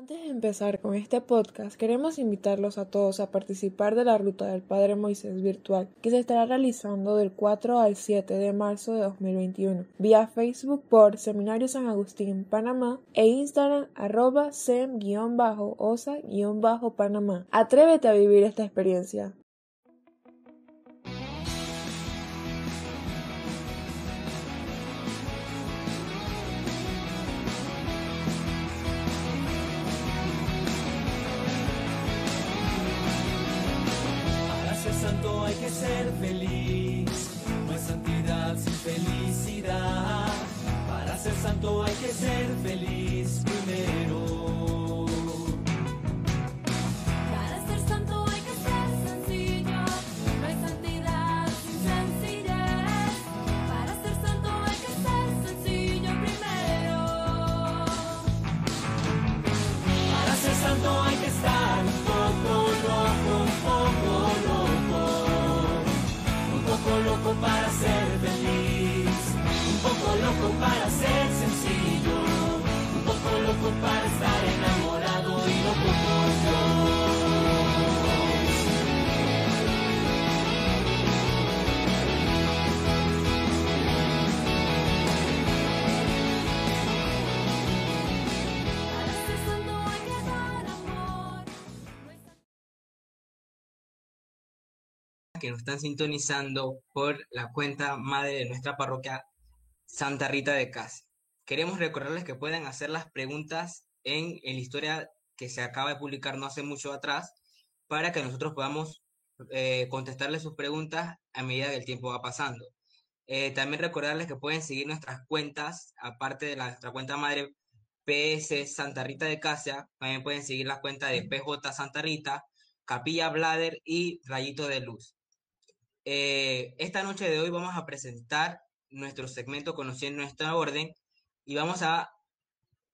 Antes de empezar con este podcast, queremos invitarlos a todos a participar de la Ruta del Padre Moisés virtual, que se estará realizando del 4 al 7 de marzo de 2021, vía Facebook por Seminario San Agustín, Panamá, e Instagram arroba sem-osa-panamá. Atrévete a vivir esta experiencia. Que nos están sintonizando por la cuenta madre de nuestra parroquia Santa Rita de Casa. Queremos recordarles que pueden hacer las preguntas en, la historia que se acaba de publicar no hace mucho atrás para que nosotros podamos eh, contestarles sus preguntas a medida que el tiempo va pasando. Eh, también recordarles que pueden seguir nuestras cuentas, aparte de la, nuestra cuenta madre PS Santa Rita de Casa, también pueden seguir la cuenta de PJ Santa Rita, Capilla Blader y Rayito de Luz. Eh, esta noche de hoy vamos a presentar nuestro segmento Conociendo nuestra orden y vamos a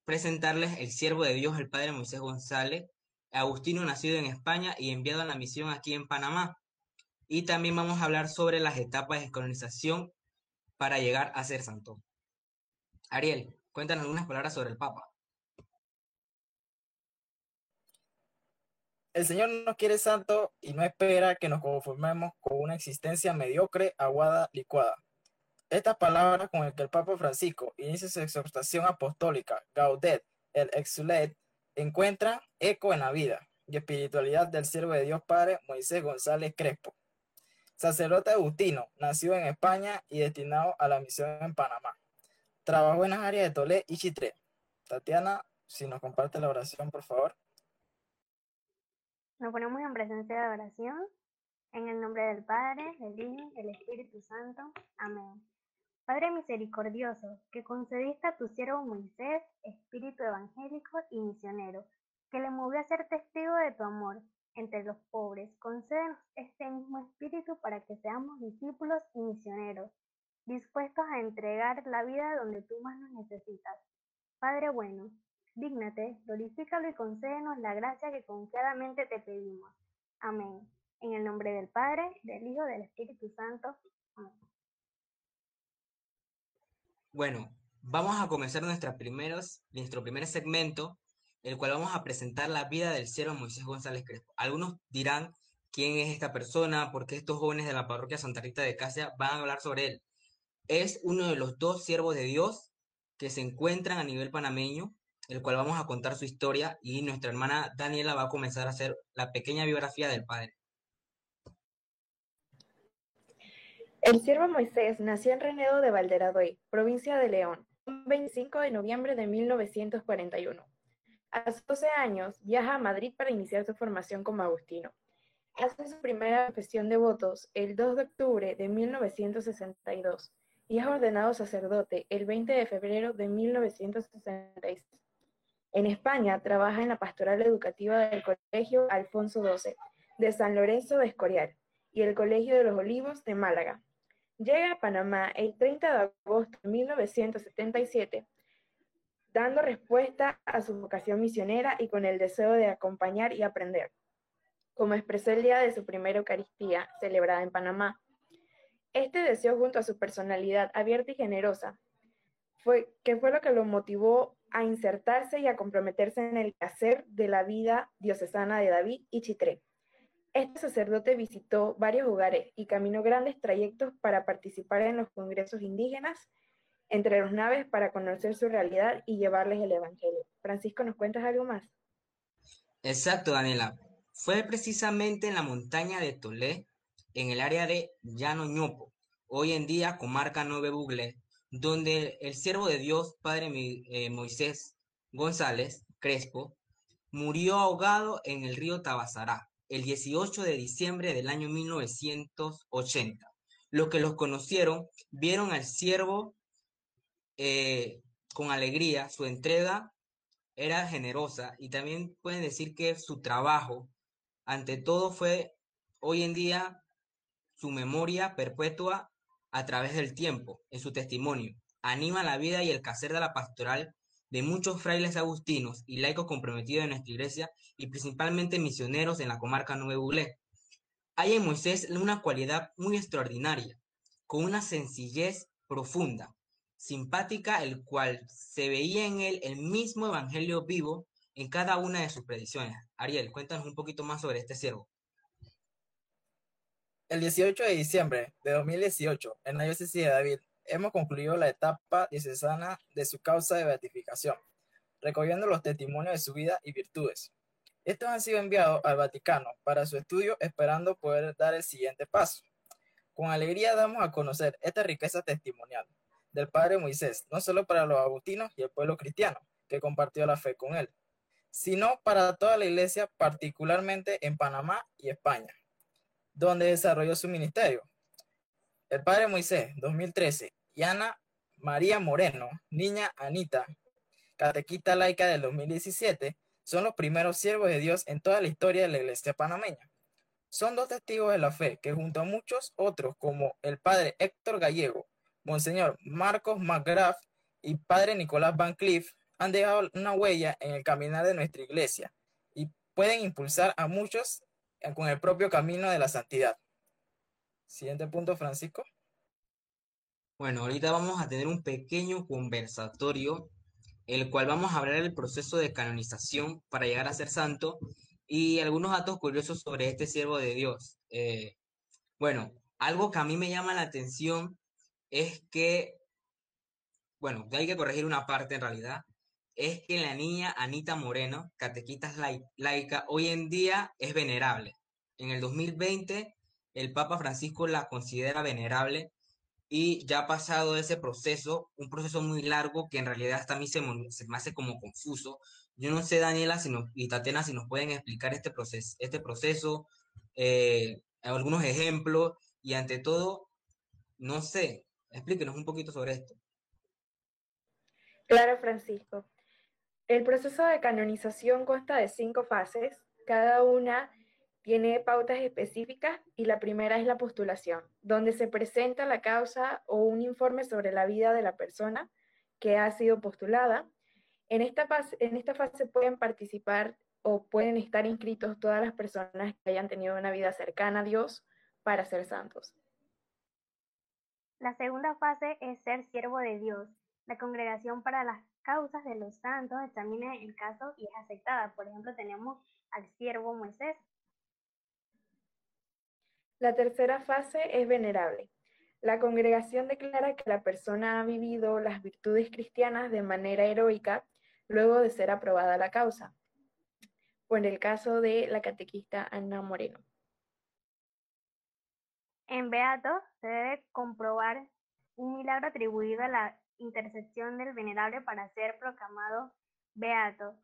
presentarles el siervo de Dios, el Padre Moisés González, Agustino nacido en España y enviado a la misión aquí en Panamá. Y también vamos a hablar sobre las etapas de colonización para llegar a ser santo. Ariel, cuéntanos algunas palabras sobre el Papa. El Señor nos quiere santo y no espera que nos conformemos con una existencia mediocre, aguada, licuada. Estas palabras con las que el Papa Francisco inicia su exhortación apostólica, Gaudet, el Exulet, encuentran eco en la vida y espiritualidad del siervo de Dios Padre Moisés González Crespo. Sacerdote agustino, nació en España y destinado a la misión en Panamá. Trabajó en las áreas de Tolé y Chitré. Tatiana, si nos comparte la oración, por favor. Nos ponemos en presencia de oración, en el nombre del Padre, del Hijo del Espíritu Santo. Amén. Padre misericordioso, que concediste a tu siervo Moisés espíritu evangélico y misionero, que le movió a ser testigo de tu amor entre los pobres, concédenos este mismo espíritu para que seamos discípulos y misioneros, dispuestos a entregar la vida donde tú más nos necesitas. Padre bueno, Dígnate, glorifícalo y concédenos la gracia que confiadamente te pedimos. Amén. En el nombre del Padre, del Hijo, del Espíritu Santo. Amén. Bueno, vamos a comenzar nuestro primer segmento, el cual vamos a presentar la vida del cielo Moisés González Crespo. Algunos dirán quién es esta persona, por qué estos jóvenes de la parroquia Santa Rita de Casia van a hablar sobre él. Es uno de los dos siervos de Dios que se encuentran a nivel panameño el cual vamos a contar su historia y nuestra hermana Daniela va a comenzar a hacer la pequeña biografía del padre. El siervo Moisés nació en Renedo de Valderadoy, provincia de León, el 25 de noviembre de 1941. A sus 12 años viaja a Madrid para iniciar su formación como agustino. Hace su primera confesión de votos el 2 de octubre de 1962 y es ordenado sacerdote el 20 de febrero de 1966. En España trabaja en la pastoral educativa del Colegio Alfonso XII de San Lorenzo de Escorial y el Colegio de los Olivos de Málaga. Llega a Panamá el 30 de agosto de 1977, dando respuesta a su vocación misionera y con el deseo de acompañar y aprender, como expresó el día de su primera Eucaristía, celebrada en Panamá. Este deseo junto a su personalidad abierta y generosa, fue, que fue lo que lo motivó a insertarse y a comprometerse en el quehacer de la vida diocesana de David y Chitré. Este sacerdote visitó varios lugares y caminó grandes trayectos para participar en los congresos indígenas entre los naves para conocer su realidad y llevarles el Evangelio. Francisco, ¿nos cuentas algo más? Exacto, Daniela. Fue precisamente en la montaña de Tolé, en el área de Llano Ñopo, hoy en día comarca Nueve Bugle, donde el siervo de Dios, Padre eh, Moisés González Crespo, murió ahogado en el río Tabasará el 18 de diciembre del año 1980. Los que los conocieron vieron al siervo eh, con alegría, su entrega era generosa y también pueden decir que su trabajo, ante todo, fue hoy en día su memoria perpetua a través del tiempo, en su testimonio. Anima la vida y el quehacer de la pastoral de muchos frailes agustinos y laicos comprometidos en nuestra iglesia y principalmente misioneros en la comarca Nueve Buglé. Hay en Moisés una cualidad muy extraordinaria, con una sencillez profunda, simpática, el cual se veía en él el mismo evangelio vivo en cada una de sus predicciones. Ariel, cuéntanos un poquito más sobre este siervo. El 18 de diciembre de 2018, en la diócesis de David, hemos concluido la etapa diocesana de su causa de beatificación, recogiendo los testimonios de su vida y virtudes. Estos han sido enviados al Vaticano para su estudio, esperando poder dar el siguiente paso. Con alegría damos a conocer esta riqueza testimonial del Padre Moisés, no solo para los agustinos y el pueblo cristiano que compartió la fe con él, sino para toda la iglesia, particularmente en Panamá y España, donde desarrolló su ministerio. El Padre Moisés, 2013, y Ana María Moreno, niña Anita, catequista laica del 2017, son los primeros siervos de Dios en toda la historia de la iglesia panameña. Son dos testigos de la fe que junto a muchos otros como el padre Héctor Gallego, Monseñor Marcos McGrath y Padre Nicolás Van Cliff han dejado una huella en el caminar de nuestra iglesia y pueden impulsar a muchos con el propio camino de la santidad. Siguiente punto, Francisco. Bueno, ahorita vamos a tener un pequeño conversatorio, el cual vamos a hablar del proceso de canonización para llegar a ser santo y algunos datos curiosos sobre este siervo de Dios. Eh, bueno, algo que a mí me llama la atención es que, bueno, hay que corregir una parte en realidad, es que la niña Anita Moreno, catequista laica, hoy en día es venerable. En el 2020, el Papa Francisco la considera venerable y ya ha pasado ese proceso, un proceso muy largo que en realidad hasta a mí se me, hace como confuso. Yo no sé, Daniela y Tatena, si nos pueden explicar este proceso, este proceso eh, algunos ejemplos y ante todo, no sé, Explíquenos un poquito sobre esto. Claro, Francisco. El proceso de canonización consta de cinco fases, cada una tiene pautas específicas y la primera es la postulación, donde se presenta la causa o un informe sobre la vida de la persona que ha sido postulada. En esta fase, pueden participar o pueden estar inscritos todas las personas que hayan tenido una vida cercana a Dios para ser santos. La segunda fase es ser siervo de Dios. La congregación para las causas de los santos examina el caso y es aceptada. Por ejemplo, tenemos al siervo Moisés. La tercera fase es venerable. La congregación declara que la persona ha vivido las virtudes cristianas de manera heroica luego de ser aprobada la causa. Por el caso de la catequista Ana Moreno. En Beato se debe comprobar un milagro atribuido a la intercesión del venerable para ser proclamado beato.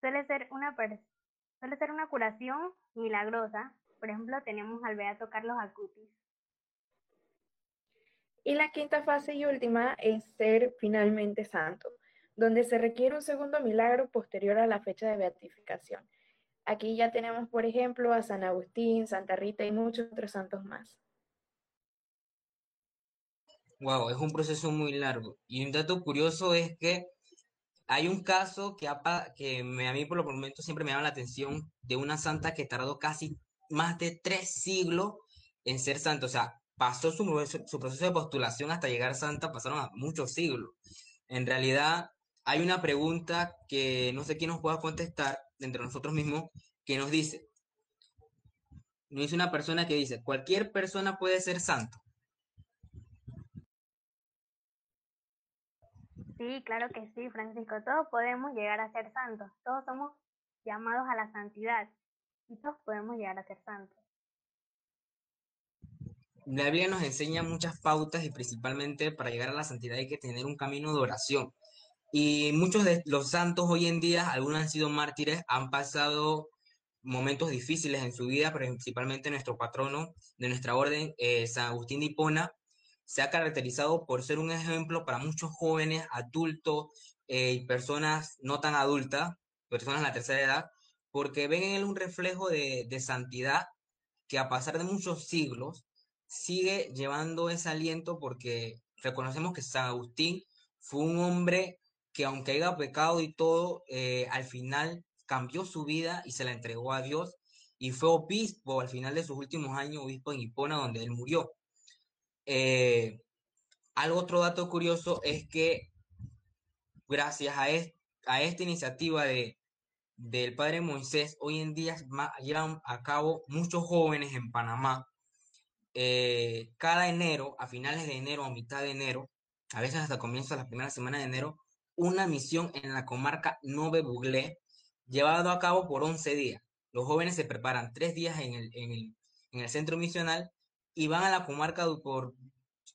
Suele ser una, suele ser una curación milagrosa. Por ejemplo, tenemos al beato Carlos Acutis. Y la quinta fase y última es ser finalmente santo, donde se requiere un segundo milagro posterior a la fecha de beatificación. Aquí ya tenemos, por ejemplo, a San Agustín, Santa Rita y muchos otros santos más. Wow, es un proceso muy largo. Y un dato curioso es que hay un caso que, que me, a mí por lo momento siempre me llama la atención de una santa que tardó casi más de tres siglos en ser santa. O sea, pasó su, proceso de postulación hasta llegar santa, pasaron muchos siglos. En realidad, hay una pregunta que no sé quién nos pueda contestar entre nosotros mismos, que nos dice, nos dice una persona que dice, cualquier persona puede ser santo. Sí, claro que sí, Francisco. Todos podemos llegar a ser santos. Todos somos llamados a la santidad y todos podemos llegar a ser santos. La Biblia nos enseña muchas pautas y principalmente para llegar a la santidad hay que tener un camino de oración. Y muchos de los santos hoy en día, algunos han sido mártires, han pasado momentos difíciles en su vida, principalmente nuestro patrono de nuestra orden, eh, San Agustín de Hipona, se ha caracterizado por ser un ejemplo para muchos jóvenes, adultos eh, y personas no tan adultas, personas de la tercera edad, porque ven en él un reflejo de, de santidad que a pasar de muchos siglos sigue llevando ese aliento porque reconocemos que San Agustín fue un hombre que aunque haya pecado y todo, eh, al final cambió su vida y se la entregó a Dios y fue obispo al final de sus últimos años, obispo en Hipona, donde él murió. Eh, algo otro dato curioso es que gracias a, a esta iniciativa de, del padre Moisés, hoy en día llevan a cabo muchos jóvenes en Panamá. Eh, cada enero, a finales de enero o mitad de enero, a veces hasta comienzo de la primera semana de enero, una misión en la comarca Nove Buglé, llevado a cabo por 11 días. Los jóvenes se preparan tres días en el centro misional y van a la comarca por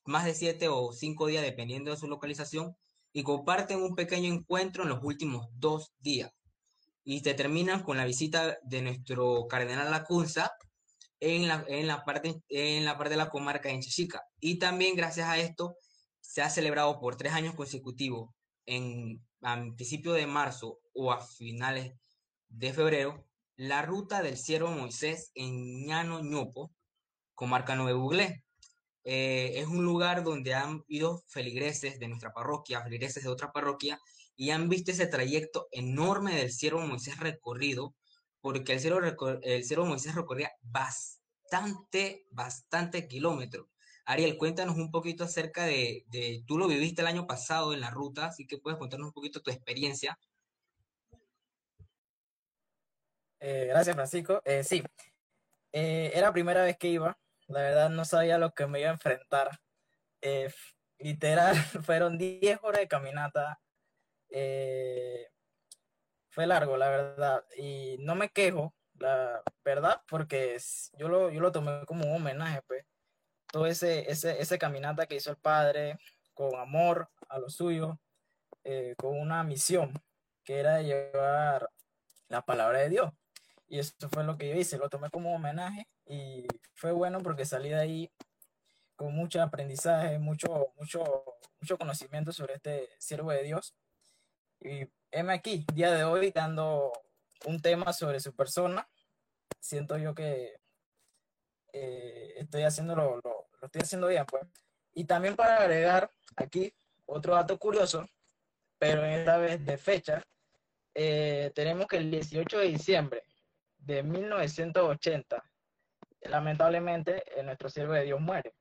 más de siete o cinco días, dependiendo de su localización, y comparten un pequeño encuentro en los últimos dos días. Y se terminan con la visita de nuestro cardenal Lacunza en la, en la, parte, en la parte de la comarca de Chichica. Y también gracias a esto se ha celebrado por tres años consecutivos en, a principios de marzo o a finales de febrero, la ruta del siervo Moisés en Ñano Ñopo, comarca Nueve Buglé. Eh, es un lugar donde han ido feligreses de nuestra parroquia, feligreses de otra parroquia, y han visto ese trayecto enorme del siervo Moisés recorrido, porque el siervo, siervo Moisés recorría bastante, bastante kilómetros. Ariel, cuéntanos un poquito acerca de, tú lo viviste el año pasado en la ruta, así que puedes contarnos un poquito tu experiencia. Eh, gracias, Francisco. Eh, sí, era la primera vez que iba. La verdad no sabía lo que me iba a enfrentar. literal, fueron 10 horas de caminata. fue largo, la verdad. Y no me quejo, la verdad, porque yo lo, yo lo tomé como un homenaje, pues todo ese, ese, ese caminata que hizo el padre con amor a lo suyo, eh, con una misión que era llevar la palabra de Dios. Y eso fue lo que yo hice, lo tomé como homenaje y fue bueno porque salí de ahí con mucho aprendizaje, mucho, mucho, mucho conocimiento sobre este siervo de Dios. Y heme aquí, día de hoy, dando un tema sobre su persona. Siento yo que eh, estoy haciendo lo, lo, estoy haciendo bien, pues. Y también para agregar aquí otro dato curioso, pero esta vez de fecha, eh, tenemos que el 18 de diciembre de 1980, lamentablemente, nuestro siervo de Dios muere.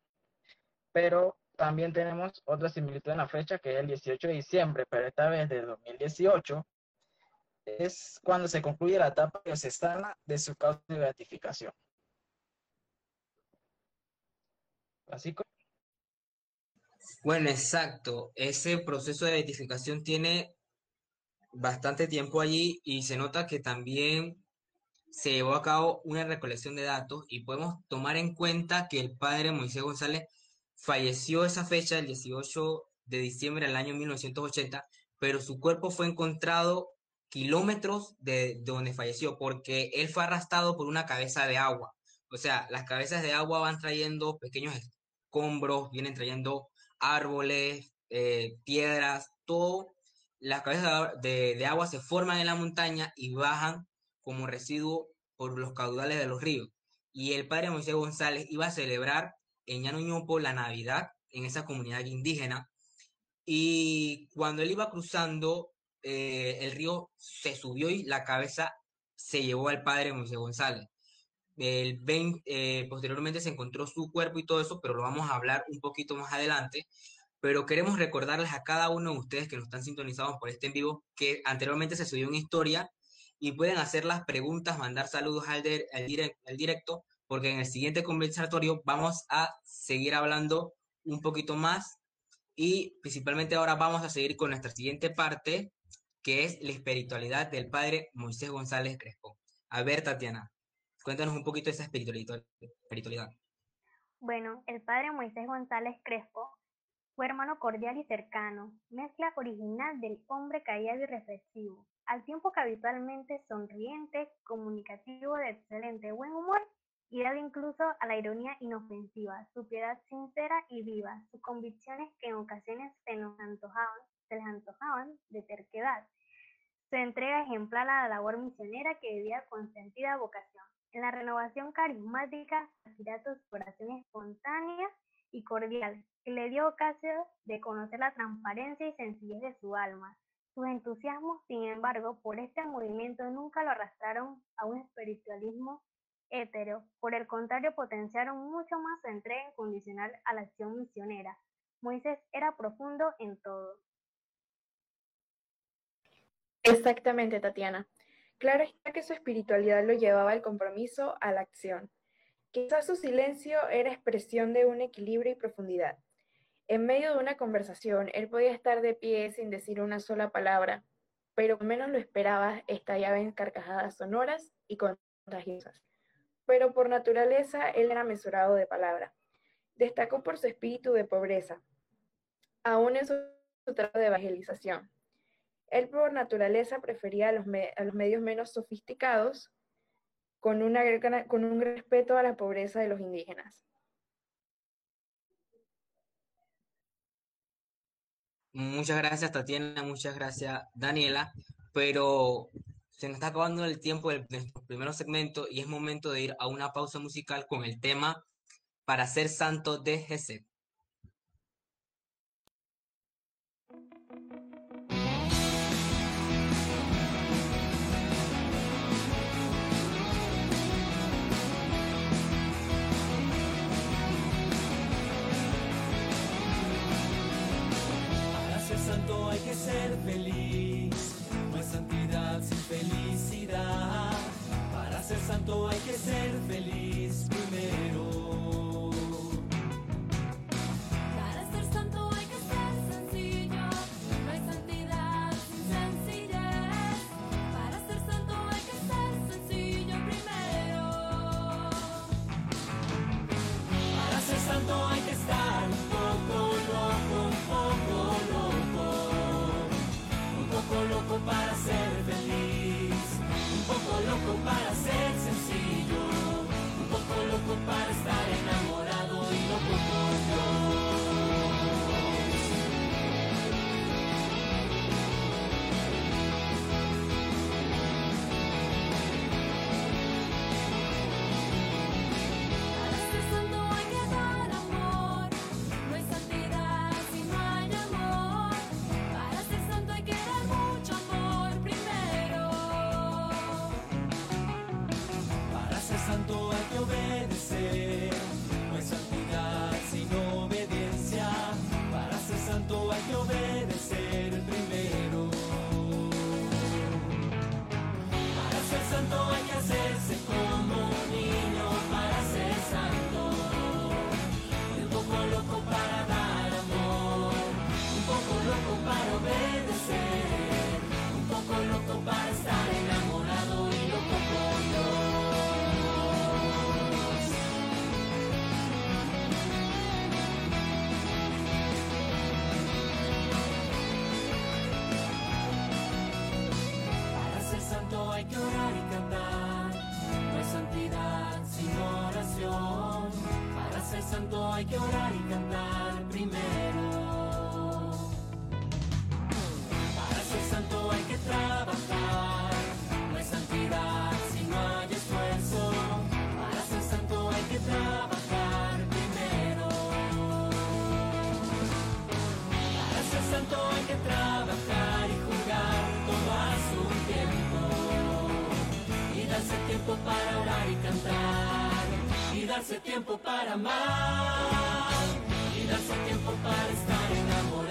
Pero también tenemos otra similitud en la fecha, que es el 18 de diciembre, pero esta vez de 2018, es cuando se concluye la etapa diocesana de su causa de beatificación. Bueno, exacto. Ese proceso de identificación tiene bastante tiempo allí y se nota que también se llevó a cabo una recolección de datos y podemos tomar en cuenta que el padre Moisés González falleció esa fecha, el 18 de diciembre del año 1980, pero su cuerpo fue encontrado kilómetros de, de donde falleció porque él fue arrastrado por una cabeza de agua. O sea, las cabezas de agua van trayendo pequeños escombros, vienen trayendo árboles, eh, piedras, todo. Las cabezas de, agua se forman en la montaña y bajan como residuo por los caudales de los ríos. Y el padre Moisés González iba a celebrar en Ñanuñopo la Navidad en esa comunidad indígena. Y cuando él iba cruzando, eh, el río se subió y la cabeza se llevó al padre Moisés González. El eh, posteriormente se encontró su cuerpo y todo eso, pero lo vamos a hablar un poquito más adelante. pero queremos recordarles a cada uno de ustedes que nos están sintonizados por este en vivo que anteriormente se subió una historia y pueden hacer las preguntas, mandar saludos al, al directo, porque en el siguiente conversatorio vamos a seguir hablando un poquito más y principalmente ahora vamos a seguir con nuestra siguiente parte, que es la espiritualidad del padre Moisés González Crespo. A ver, Tatiana, cuéntanos un poquito de esa espiritualidad. Bueno, el padre Moisés González Crespo fue hermano cordial y cercano, mezcla original del hombre callado y reflexivo, al tiempo que habitualmente sonriente, comunicativo, de excelente buen humor y dado incluso a la ironía inofensiva, su piedad sincera y viva, sus convicciones que en ocasiones se nos antojaban, les antojaban de terquedad, su entrega ejemplar a la labor misionera que vivía con sentida vocación. En la renovación carismática, su oración espontánea y cordial, que le dio ocasión de conocer la transparencia y sencillez de su alma. Sus entusiasmos, sin embargo, por este movimiento nunca lo arrastraron a un espiritualismo hetero, por el contrario potenciaron mucho más su entrega incondicional a la acción misionera. Moisés era profundo en todo. Exactamente, Tatiana. Claro está que su espiritualidad lo llevaba al compromiso, a la acción. Quizás su silencio era expresión de un equilibrio y profundidad. En medio de una conversación, él podía estar de pie sin decir una sola palabra, pero menos lo esperaba, estallaba en carcajadas sonoras y contagiosas. Pero por naturaleza, él era mesurado de palabra. Destacó por su espíritu de pobreza, aún en su trabajo de evangelización. Él por naturaleza prefería a los, medios menos sofisticados, con un respeto a la pobreza de los indígenas. Muchas gracias Tatiana, muchas gracias Daniela, pero se nos está acabando el tiempo de nuestro primer segmento y es momento de ir a una pausa musical con el tema Para ser santo de Jesús. Feliz, no hay santidad sin felicidad. Para ser santo hay que ser feliz primero. Para orar y cantar y darse tiempo para amar y darse tiempo para estar enamorado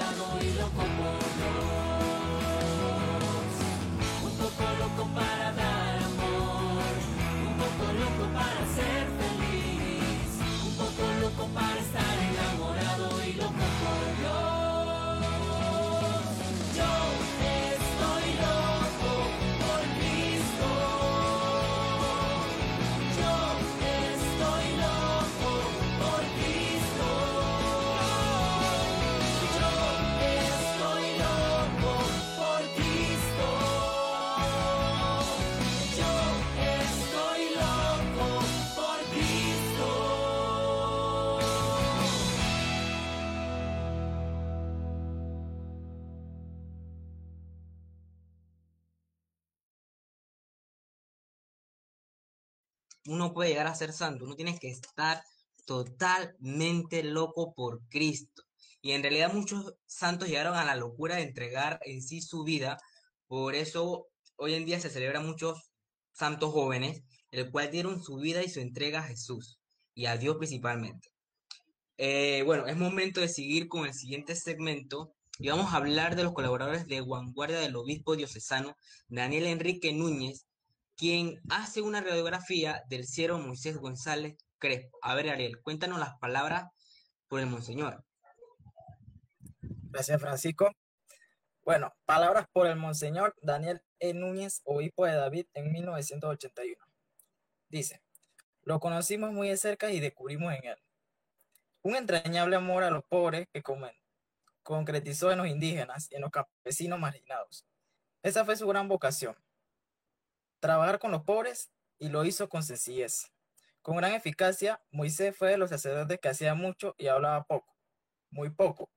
uno puede llegar a ser santo, uno tiene que estar totalmente loco por Cristo. Y en realidad muchos santos llegaron a la locura de entregar en sí su vida. Por eso hoy en día se celebran muchos santos jóvenes, el cual dieron su vida y su entrega a Jesús y a Dios principalmente. Eh, bueno, es momento de seguir con el siguiente segmento y vamos a hablar de los colaboradores de vanguardia del obispo diocesano Daniel Enrique Núñez, quien hace una radiografía del cielo Moisés González Crespo. A ver, Ariel, cuéntanos las palabras por el monseñor. Gracias, Francisco. Bueno, palabras por el Monseñor Daniel E. Núñez, obispo de David en 1981. Dice, lo conocimos muy de cerca y descubrimos en él un entrañable amor a los pobres que comen, concretizó en los indígenas y en los campesinos marginados. Esa fue su gran vocación, trabajar con los pobres y lo hizo con sencillez. Con gran eficacia, Moisés fue de los sacerdotes que hacía mucho y hablaba poco, muy poco.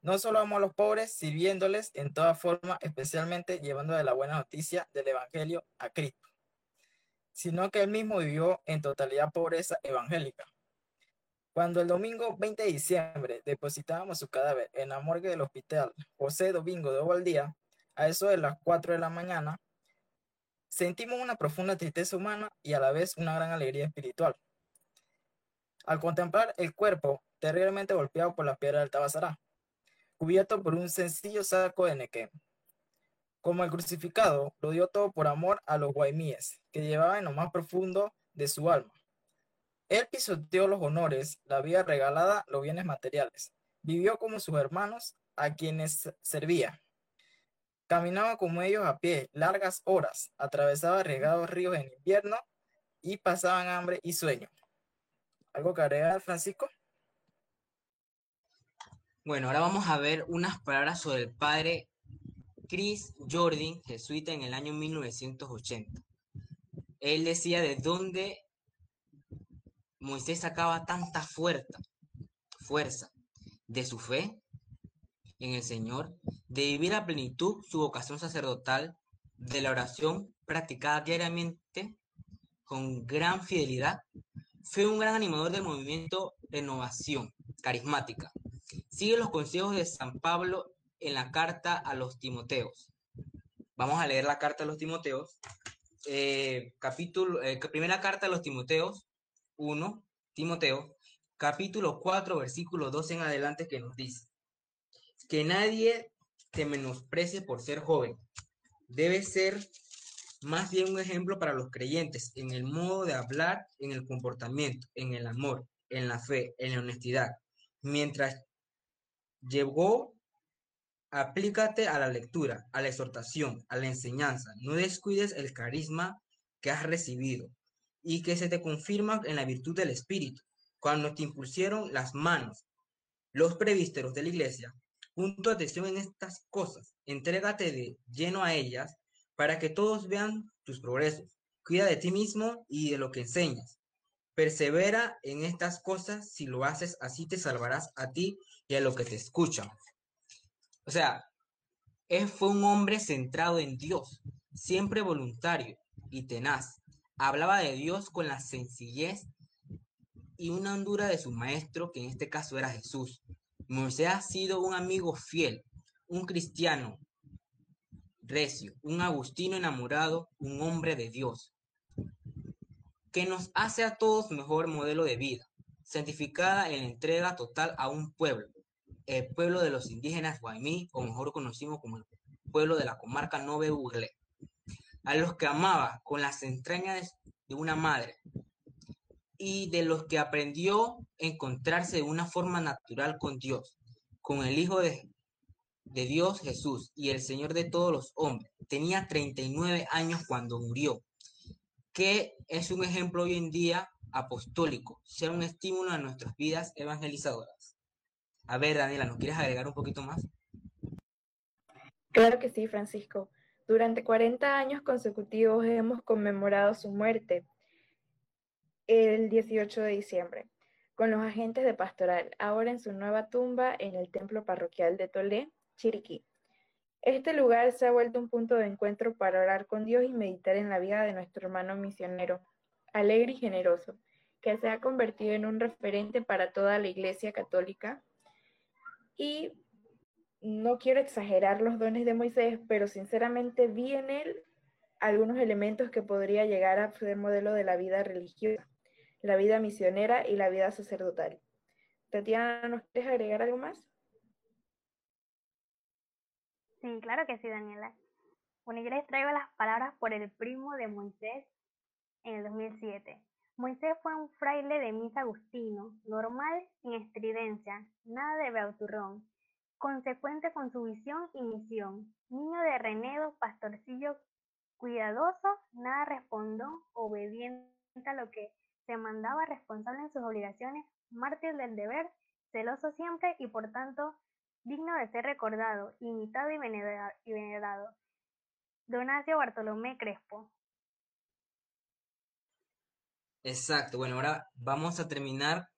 No solo amó a los pobres, sirviéndoles en toda forma, especialmente llevando de la buena noticia del Evangelio a Cristo, sino que él mismo vivió en totalidad pobreza evangélica. Cuando el domingo 20 de diciembre depositábamos su cadáver en la morgue del hospital José Domingo de Ovaldía, a eso de las 4 de la mañana, sentimos una profunda tristeza humana y a la vez una gran alegría espiritual. Al contemplar el cuerpo terriblemente golpeado por la piedra del Tabasará, cubierto por un sencillo saco de nequén. Como el crucificado, lo dio todo por amor a los guaymíes, que llevaba en lo más profundo de su alma. Él pisoteó los honores, la vida regalada, los bienes materiales. Vivió como sus hermanos, a quienes servía. Caminaba como ellos a pie largas horas, atravesaba arriesgados ríos en invierno y pasaban hambre y sueño. ¿Algo que agregar, Francisco? Bueno, ahora vamos a ver unas palabras sobre el padre Chris Jordan, jesuita en el año 1980. Él decía de dónde Moisés sacaba tanta fuerza, fuerza de su fe en el Señor, de vivir a plenitud su vocación sacerdotal, de la oración practicada diariamente con gran fidelidad. Fue un gran animador del movimiento Renovación Carismática. Sigue los consejos de San Pablo en la carta a los Timoteos. Vamos a leer la carta a los Timoteos. Eh, capítulo, eh, primera carta a los Timoteos 1, Timoteo, capítulo 4, versículo 12 en adelante, que nos dice, que nadie te menosprecie por ser joven. Debe ser más bien un ejemplo para los creyentes en el modo de hablar, en el comportamiento, en el amor, en la fe, en la honestidad. Mientras llegó, aplícate a la lectura, a la exhortación, a la enseñanza. No descuides el carisma que has recibido y que se te confirma en la virtud del Espíritu, cuando te impusieron las manos. Los prevísteros de la iglesia, punto atención en estas cosas, entrégate de lleno a ellas para que todos vean tus progresos. Cuida de ti mismo y de lo que enseñas. Persevera en estas cosas, si lo haces así te salvarás a ti y a los que te escuchan. O sea, él fue un hombre centrado en Dios, siempre voluntario y tenaz. Hablaba de Dios con la sencillez y una hondura de su maestro, que en este caso era Jesús. Moisés ha sido un amigo fiel, un cristiano recio, un agustino enamorado, un hombre de Dios, que nos hace a todos mejor modelo de vida. santificada en entrega total a un pueblo, el pueblo de los indígenas Guaymí, o mejor conocido como el pueblo de la comarca Nove Uglé, a los que amaba con las entrañas de una madre y de los que aprendió encontrarse de una forma natural con Dios, con el Hijo de, de Dios Jesús y el Señor de todos los hombres. Tenía 39 años cuando murió, que es un ejemplo hoy en día apostólico, sea un estímulo a nuestras vidas evangelizadoras. A ver, Daniela, ¿nos quieres agregar un poquito más? Claro que sí, Francisco. Durante 40 años consecutivos hemos conmemorado su muerte el 18 de diciembre con los agentes de pastoral, ahora en su nueva tumba en el templo parroquial de Tolé, Chiriquí. Este lugar se ha vuelto un punto de encuentro para orar con Dios y meditar en la vida de nuestro hermano misionero, alegre y generoso, que se ha convertido en un referente para toda la Iglesia Católica. Y no quiero exagerar los dones de Moisés, pero sinceramente vi en él algunos elementos que podría llegar a ser modelo de la vida religiosa, la vida misionera y la vida sacerdotal. Tatiana, ¿nos quieres agregar algo más? Sí, claro que sí, Daniela. Bueno, yo les traigo las palabras por el primo de Moisés en el 2007. Moisés fue un fraile de misa agustino, normal, sin estridencia, nada de beauturrón, consecuente con su visión y misión, niño de renedo, pastorcillo cuidadoso, nada respondón, obediente a lo que se mandaba, responsable en sus obligaciones, mártir del deber, celoso siempre y por tanto digno de ser recordado, imitado y venera- y venerado. Donacio Bartolomé Crespo. Exacto, bueno, ahora vamos a terminar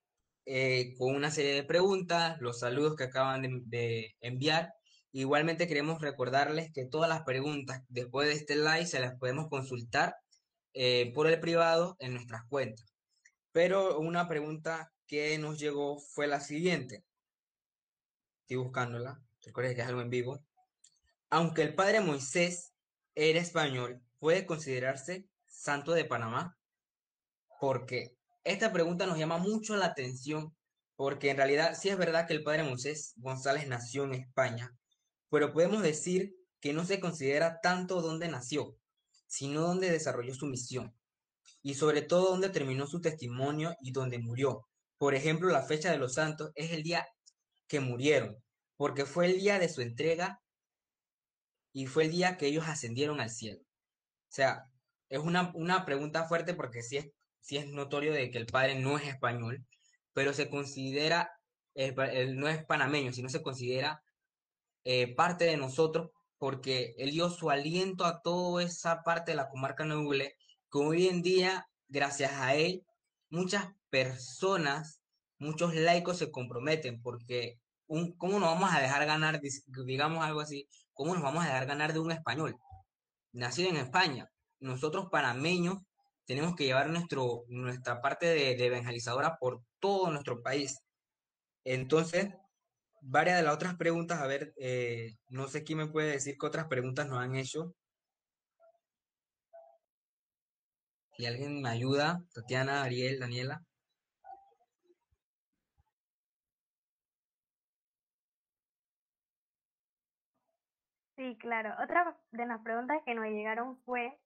eh, con una serie de preguntas, los saludos que acaban de, de enviar. Igualmente queremos recordarles que todas las preguntas después de este live se las podemos consultar eh, por el privado en nuestras cuentas. Pero una pregunta que nos llegó fue la siguiente. Estoy buscándola, recuerden que es algo en vivo. Aunque el padre Moisés era español, ¿puede considerarse santo de Panamá? porque esta pregunta nos llama mucho la atención, porque en realidad sí es verdad que el padre Moisés González nació en España, pero podemos decir que no se considera tanto dónde nació, sino dónde desarrolló su misión, y sobre todo dónde terminó su testimonio y dónde murió. Por ejemplo, la fecha de los santos es el día que murieron, porque fue el día de su entrega y fue el día que ellos ascendieron al cielo. O sea, es una, una pregunta fuerte porque sí es sí es notorio de que el padre no es español, pero se considera, eh, no es panameño, sino se considera eh, parte de nosotros porque él dio su aliento a toda esa parte de la comarca noble, que hoy en día, gracias a él, muchas personas, muchos laicos se comprometen porque un, ¿cómo nos vamos a dejar ganar, digamos algo así, cómo nos vamos a dejar ganar de un español? nacido en España. Nosotros panameños tenemos que llevar nuestro, nuestra parte de, de evangelizadora por todo nuestro país. Entonces, varias de las otras preguntas, a ver, eh, no sé quién me puede decir qué otras preguntas nos han hecho. Si alguien me ayuda, Tatiana, Ariel, Daniela. Sí, claro. Otra de las preguntas que nos llegaron fue,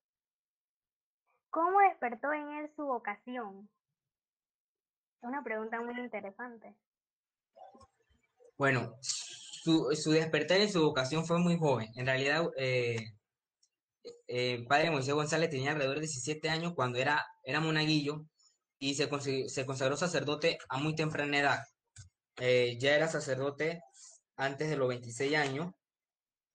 ¿cómo despertó en él su vocación? Es una pregunta muy interesante. Bueno, su, su despertar en su vocación fue muy joven. En realidad, eh, eh, padre Moisés González tenía alrededor de 17 años cuando era, era monaguillo y se, se consagró sacerdote a muy temprana edad. Eh, ya era sacerdote antes de los 26 años,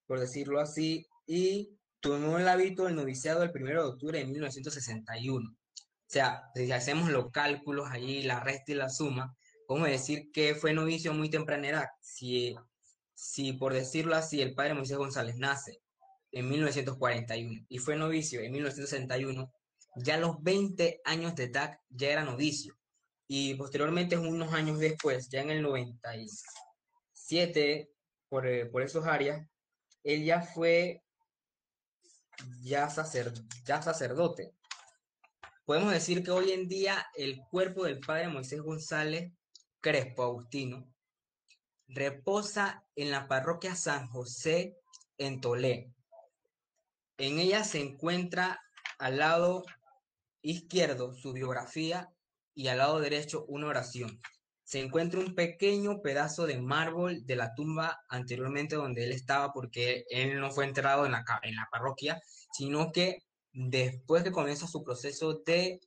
por decirlo así, y tomó el hábito del noviciado el 1 de octubre de 1961. O sea, si hacemos los cálculos allí, la resta y la suma, podemos decir que fue novicio a muy temprana edad. Si, si por decirlo así, el padre Moisés González nace en 1941 y fue novicio en 1961, ya los 20 años de edad ya era novicio. Y posteriormente, unos años después, ya en el 97, por, eh, por esos áreas, él ya fue ya, sacer, ya sacerdote. podemos decir que hoy en día el cuerpo del padre Moisés González Crespo Agustino reposa en la parroquia San José en Tolé. En ella se encuentra al lado izquierdo su biografía y al lado derecho una oración. Se encuentra un pequeño pedazo de mármol de la tumba anteriormente donde él estaba porque él no fue enterrado en la, en la parroquia, sino que después que comienza su proceso de,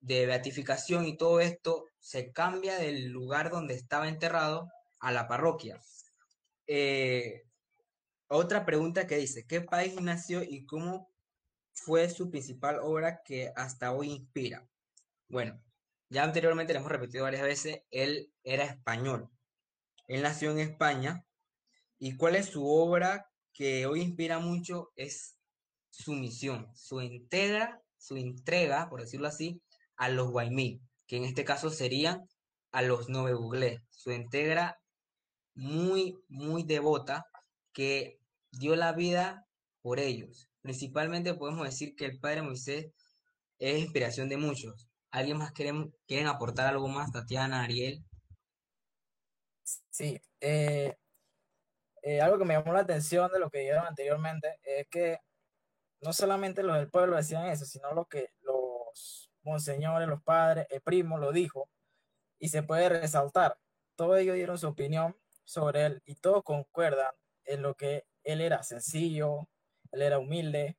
de beatificación y todo esto, se cambia del lugar donde estaba enterrado a la parroquia. Eh, otra pregunta que dice, ¿qué país nació y cómo fue su principal obra que hasta hoy inspira? Bueno, ya anteriormente le hemos repetido varias veces, él era español. Él nació en España. ¿Y cuál es su obra que hoy inspira mucho? Es su misión, su entrega, su entrega, por decirlo así, a los Guaymí, que en este caso serían a los Nove Su entrega muy, muy devota que dio la vida por ellos. Principalmente podemos decir que el Padre Moisés es inspiración de muchos. ¿Alguien más quieren, quieren aportar algo más, Tatiana, Ariel? Sí, eh, eh, algo que me llamó la atención de lo que dijeron anteriormente es que no solamente los del pueblo decían eso, sino lo que los monseñores, los padres, el primo lo dijo, y se puede resaltar. Todos ellos dieron su opinión sobre él y todos concuerdan en lo que él era sencillo, él era humilde,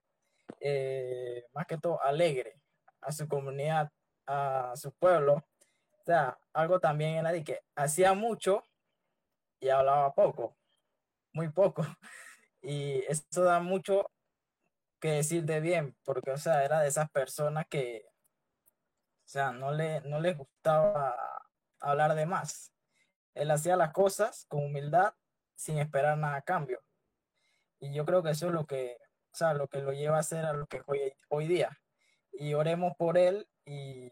eh, más que todo alegre a su comunidad, a su pueblo. O sea, algo también era de que hacía mucho y hablaba poco, muy poco. Y eso da mucho que decir de bien, porque, o sea, era de esas personas que, o sea, no le, no les gustaba hablar de más. Él hacía las cosas con humildad, sin esperar nada a cambio. Y yo creo que eso es lo que, o sea, lo que lo lleva a ser a lo que hoy, hoy día. Y oremos por él y,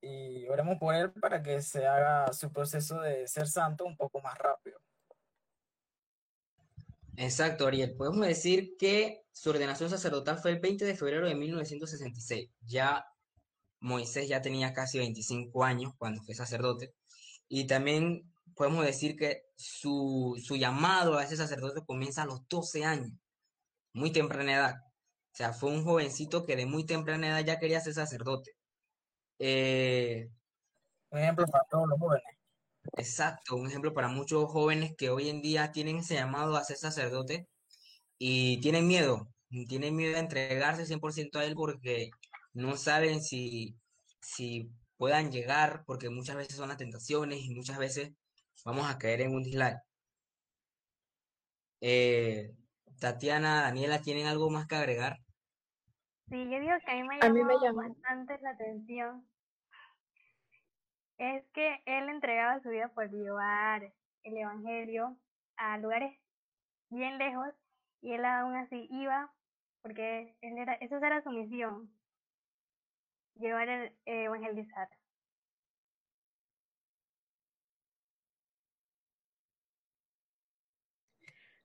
y oremos por él para que se haga su proceso de ser santo un poco más rápido. Exacto, Ariel. Podemos decir que su ordenación sacerdotal fue el 20 de febrero de 1966. Ya Moisés ya tenía casi 25 años cuando fue sacerdote. Y también podemos decir que su, llamado a ese sacerdote comienza a los 12 años, muy temprana edad. O sea, fue un jovencito que de muy temprana edad ya quería ser sacerdote. Eh, un ejemplo para todos los jóvenes. Exacto, un ejemplo para muchos jóvenes que hoy en día tienen ese llamado a ser sacerdote y tienen miedo, tienen miedo de entregarse 100% a él porque no saben si, si puedan llegar, porque muchas veces son las tentaciones y muchas veces vamos a caer en un dislike. Eh, Tatiana, Daniela, ¿tienen algo más que agregar? Sí, yo digo que a mí me A mí me llamó llamó. bastante la atención. Es que él entregaba su vida por llevar el evangelio a lugares bien lejos y él aún así iba porque él era, esa era su misión, llevar el eh, evangelizar.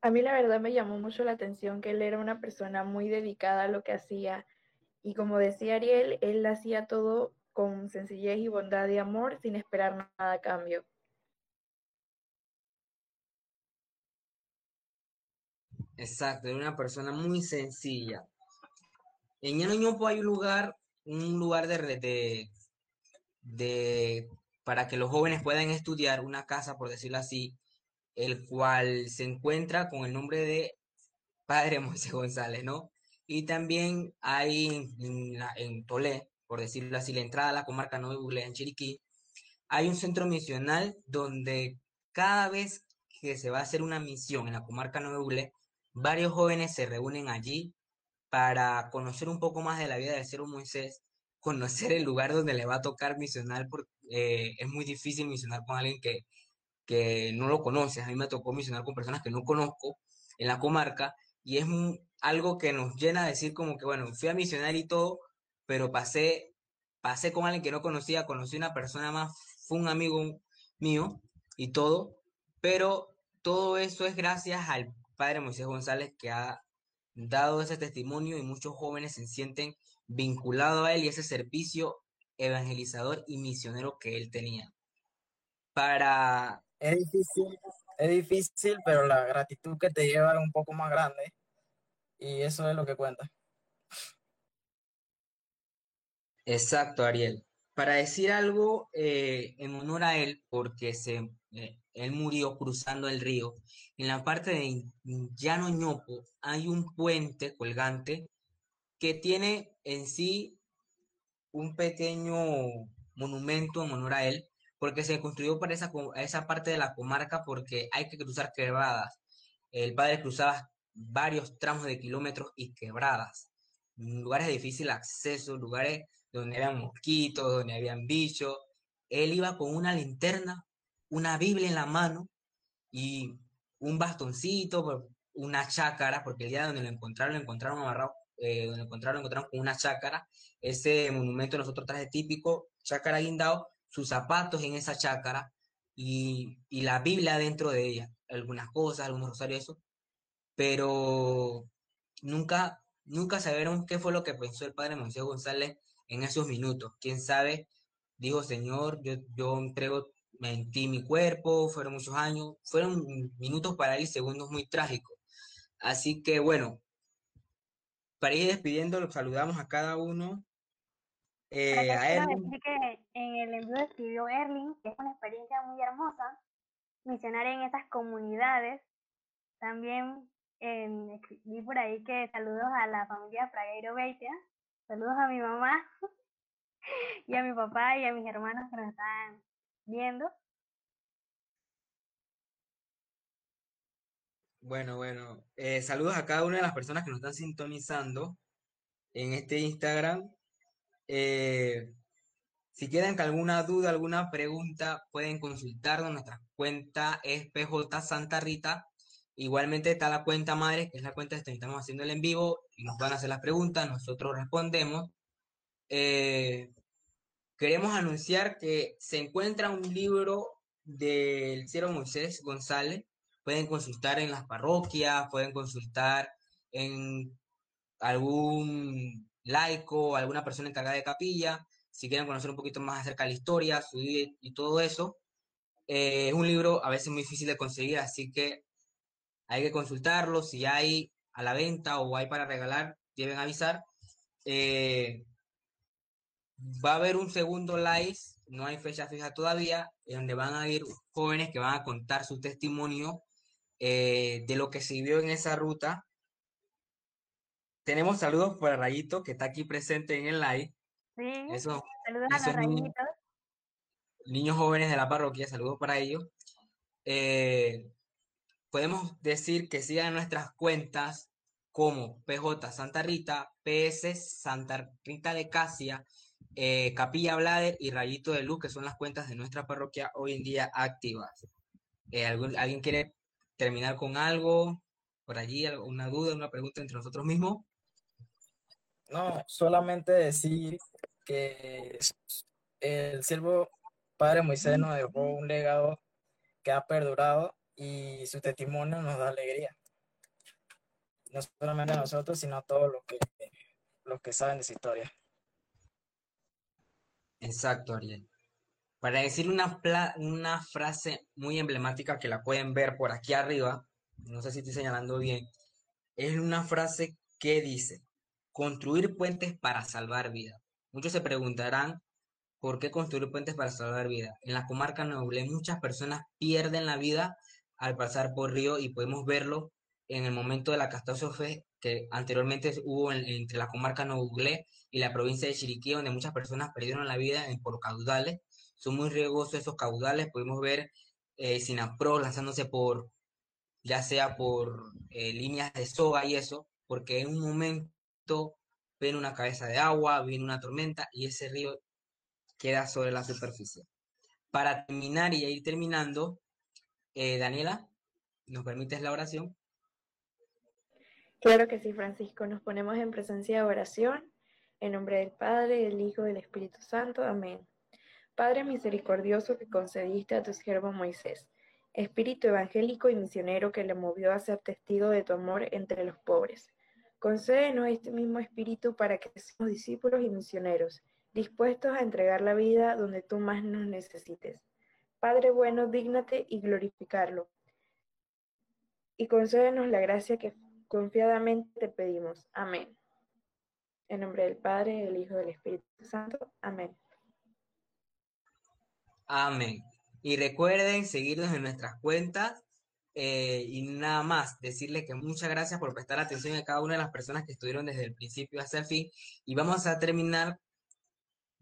A mí la verdad me llamó mucho la atención que él era una persona muy dedicada a lo que hacía y como decía Ariel, él hacía todo con sencillez y bondad y amor sin esperar nada a cambio. Exacto, era una persona muy sencilla. En Ñoñopo hay un lugar, un lugar de, de, para que los jóvenes puedan estudiar, una casa, por decirlo así, el cual se encuentra con el nombre de Padre Moisés González, ¿no? Y también hay en, la- Tolé, por decirlo así, la entrada a la comarca Buglé, en Chiriquí, hay un centro misional donde cada vez que se va a hacer una misión en la comarca Buglé, varios jóvenes se reúnen allí para conocer un poco más de la vida del ser Moisés, conocer el lugar donde le va a tocar misionar, porque eh, es muy difícil misionar con alguien que, que no lo conoces. A mí me tocó misionar con personas que no conozco en la comarca y es un- algo que nos llena de decir como que, bueno, fui a misionar y todo, pero pasé, pasé con alguien que no conocía, conocí una persona más, fue un amigo mío y todo, pero todo eso es gracias al padre Moisés González que ha dado ese testimonio y muchos jóvenes se sienten vinculado a él y ese servicio evangelizador y misionero que él tenía. Para, Es difícil, es difícil, pero la gratitud que te lleva es un poco más grande y eso es lo que cuenta. exacto, Ariel, para decir algo eh, en honor a él, porque se, eh, él murió cruzando el río, en la parte de Llano Ñopo hay un puente colgante que tiene en sí un pequeño monumento en honor a él, porque se construyó para esa, esa parte de la comarca porque hay que cruzar quebradas. El padre cruzaba varios tramos de kilómetros y quebradas, lugares de difícil acceso, lugares donde habían mosquitos, donde habían bichos. Él iba con una linterna, una Biblia en la mano y un bastoncito, una chácara, porque el día donde lo encontraron, lo encontraron amarrado, eh, donde lo encontraron, lo encontraron con una chácara. Ese monumento nosotros traje típico, chácara guindado, sus zapatos en esa chácara y, la Biblia dentro de ella. Algunas cosas, algunos rosarios, eso. Pero nunca, nunca sabieron qué fue lo que pensó el padre Moisés González en esos minutos. Quién sabe, dijo, Señor, yo, yo entrego en ti mi cuerpo, fueron muchos años, fueron minutos para él segundos muy trágicos. Así que bueno, para ir despidiendo, los saludamos a cada uno. Eh, a decir que en el envío escribió Erling, que es una experiencia muy hermosa, misionar en esas comunidades. También em, escribí por ahí que saludos a la familia Fragueiro Beitia, saludos a mi mamá y a mi papá y a mis hermanos que nos están viendo. bueno, bueno, eh, saludos a cada una de las personas que nos están sintonizando en este Instagram. Eh, si tienen alguna duda, alguna pregunta, pueden consultarnos. Nuestra cuenta es PJ Santa Rita. Igualmente está la cuenta madre, que es la cuenta que estamos haciendo el en vivo, y nos van a hacer las preguntas, nosotros respondemos. Eh, queremos anunciar que se encuentra un libro del Cielo Moisés González. Pueden consultar en las parroquias, pueden consultar en algún laico, alguna persona encargada de capilla, si quieren conocer un poquito más acerca de la historia, su vida y todo eso. Eh, es un libro a veces muy difícil de conseguir, así que hay que consultarlo. Si hay a la venta o hay para regalar, deben avisar. Eh, va a haber un segundo live, no hay fecha fija todavía, donde van a ir jóvenes que van a contar su testimonio eh, de lo que se vivió en esa ruta. Tenemos saludos para Rayito, que está aquí presente en el live. Sí, Eso, saludos a los esos niños, rayitos. niños jóvenes de la parroquia, saludos para ellos. Eh, podemos decir que sigan nuestras cuentas como PJ Santa Rita, PS Santa Rita de Casia, eh, Capilla Blader y Rayito de Luz, que son las cuentas de nuestra parroquia hoy en día activas. Eh, ¿algún- ¿alguien quiere terminar con algo por allí? ¿Alguna duda, una pregunta entre nosotros mismos? No, solamente decir que el siervo Padre Moisés nos dejó un legado que ha perdurado y su testimonio nos da alegría. No solamente a nosotros, sino a todos los que, los que saben de su historia. Exacto, Ariel. Para decir una, una frase muy emblemática que la pueden ver por aquí arriba, no sé si estoy señalando bien, es una frase que dice, construir puentes para salvar vidas. Muchos se preguntarán, ¿por qué construir puentes para salvar vidas? En la comarca Noble muchas personas pierden la vida al pasar por río y podemos verlo en el momento de la catástrofe que anteriormente hubo en- entre la comarca Noble y la provincia de Chiriquí, donde muchas personas perdieron la vida en, por caudales. Son muy riesgosos esos caudales. Podemos ver eh, Sinapro lanzándose por, ya sea por eh, líneas de soga y eso, porque en un momento ven una cabeza de agua, viene una tormenta y ese río queda sobre la superficie. Para terminar y ir terminando, eh, Daniela, ¿nos permites la oración? Claro que sí, Francisco. Nos ponemos en presencia de oración. En nombre del Padre, del Hijo y del Espíritu Santo. Amén. Padre misericordioso que concediste a tu siervo Moisés, Espíritu evangélico y misionero que le movió a ser testigo de tu amor entre los pobres. Concédenos este mismo espíritu para que seamos discípulos y misioneros, dispuestos a entregar la vida donde tú más nos necesites. Padre bueno, dígnate y glorificarlo. Y concédenos la gracia que confiadamente te pedimos. Amén. En nombre del Padre, del Hijo y del Espíritu Santo. Amén. Amén. Y recuerden seguirnos en nuestras cuentas eh, y nada más, decirles que muchas gracias por prestar atención a cada una de las personas que estuvieron desde el principio hasta el fin. Y vamos a terminar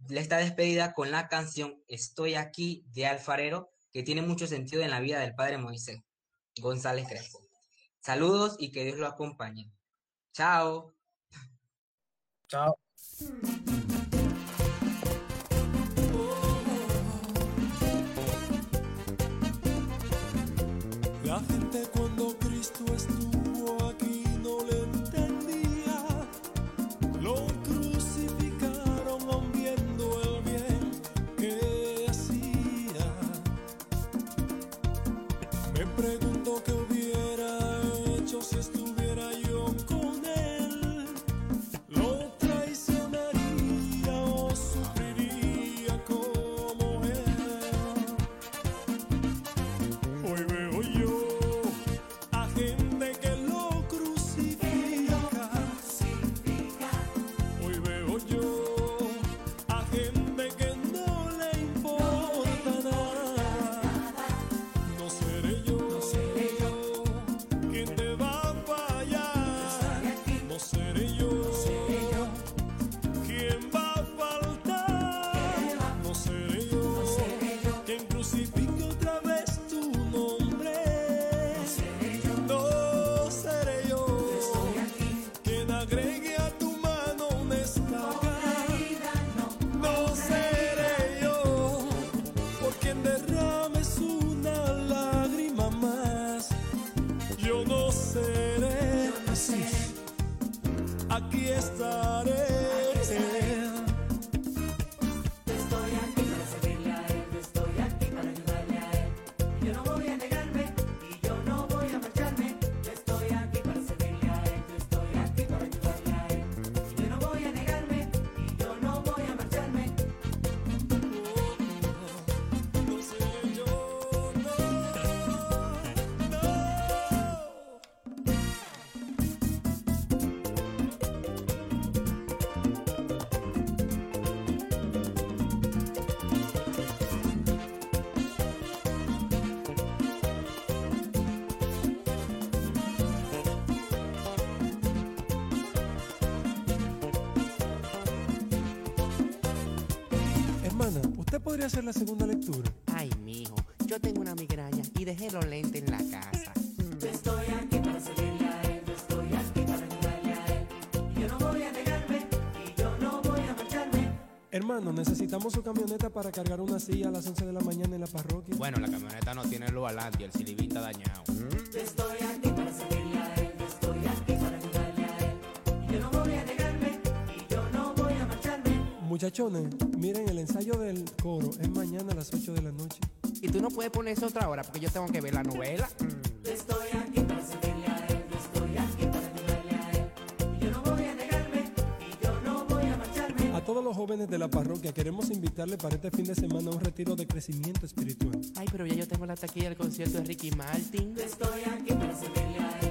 esta despedida con la canción Estoy aquí de Alfarero, que tiene mucho sentido en la vida del padre Moisés González Crespo. Saludos y que Dios lo acompañe. Chao. Chao. Gente cuando Cristo estuvo. aquí podría hacer la segunda lectura? Ay, mijo, yo tengo una migraña y dejé los lentes en la casa. Yo estoy aquí para servirle a él, yo estoy aquí para ayudarle a él. Y yo no voy a negarme y yo no voy a marcharme. Hermano, necesitamos su camioneta para cargar una silla a las 11 de la mañana en la parroquia. Bueno, la camioneta no tiene luz adelante y el silibín está dañado. Yo estoy aquí Muchachones, miren, el ensayo del coro es mañana a las 8 de la noche. Y tú no puedes poner eso otra hora porque yo tengo que ver la novela. Estoy aquí para servirle a él, yo estoy aquí para ayudarle a él. Y yo no voy a negarme y yo no voy a marcharme. A todos los jóvenes de la parroquia queremos invitarle para este fin de semana a un retiro de crecimiento espiritual. Ay, pero ya yo tengo la taquilla del concierto de Ricky Martin. Estoy aquí para servirle a él,